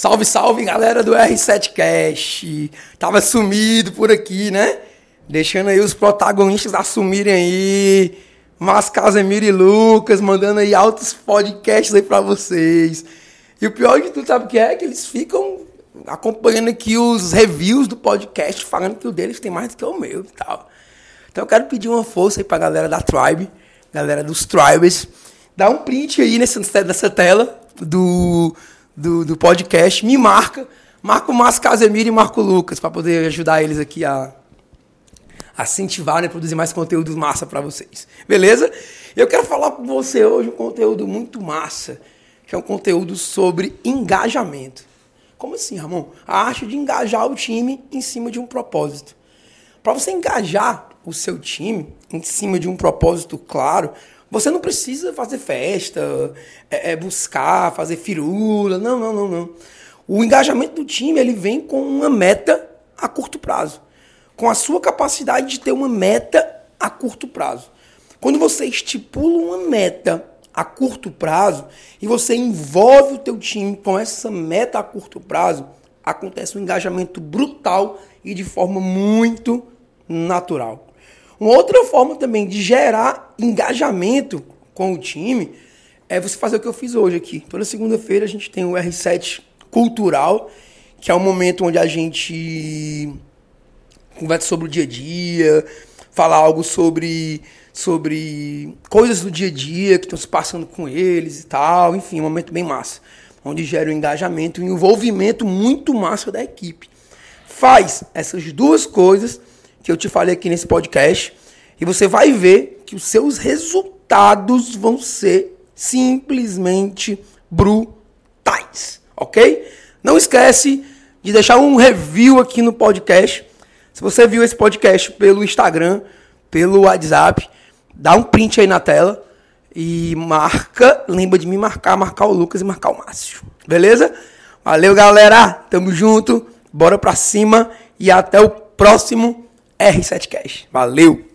Salve, salve, galera do R7Cast. Tava sumido por aqui, né? Deixando aí os protagonistas assumirem aí. Mas Casemiro e Lucas mandando aí altos podcasts aí pra vocês. E o pior de tudo, sabe o que é? Que eles ficam acompanhando aqui os reviews do podcast, falando que o deles tem mais do que o meu e tal. Então eu quero pedir uma força aí pra galera da Tribe, galera dos Tribes. Dá um print aí nessa, nessa tela do do, do podcast, me marca, marca o Márcio Casemiro e Marco Lucas, para poder ajudar eles aqui a, a incentivar, né, produzir mais conteúdos massa para vocês. Beleza? Eu quero falar com você hoje um conteúdo muito massa, que é um conteúdo sobre engajamento. Como assim, Ramon? A arte de engajar o time em cima de um propósito. Para você engajar o seu time em cima de um propósito claro, você não precisa fazer festa, é, é buscar, fazer firula. Não, não, não, não. O engajamento do time ele vem com uma meta a curto prazo. Com a sua capacidade de ter uma meta a curto prazo. Quando você estipula uma meta a curto prazo e você envolve o teu time com essa meta a curto prazo, acontece um engajamento brutal e de forma muito natural. Uma outra forma também de gerar engajamento com o time é você fazer o que eu fiz hoje aqui. Toda segunda-feira a gente tem o R7 Cultural, que é um momento onde a gente conversa sobre o dia a dia, fala algo sobre, sobre coisas do dia a dia que estão se passando com eles e tal. Enfim, um momento bem massa. Onde gera o um engajamento e um envolvimento muito massa da equipe. Faz essas duas coisas que eu te falei aqui nesse podcast e você vai ver que os seus resultados vão ser simplesmente brutais, ok? Não esquece de deixar um review aqui no podcast. Se você viu esse podcast pelo Instagram, pelo WhatsApp, dá um print aí na tela e marca, lembra de me marcar, marcar o Lucas e marcar o Márcio. Beleza? Valeu, galera. Tamo junto. Bora pra cima e até o próximo R7 Cash. Valeu!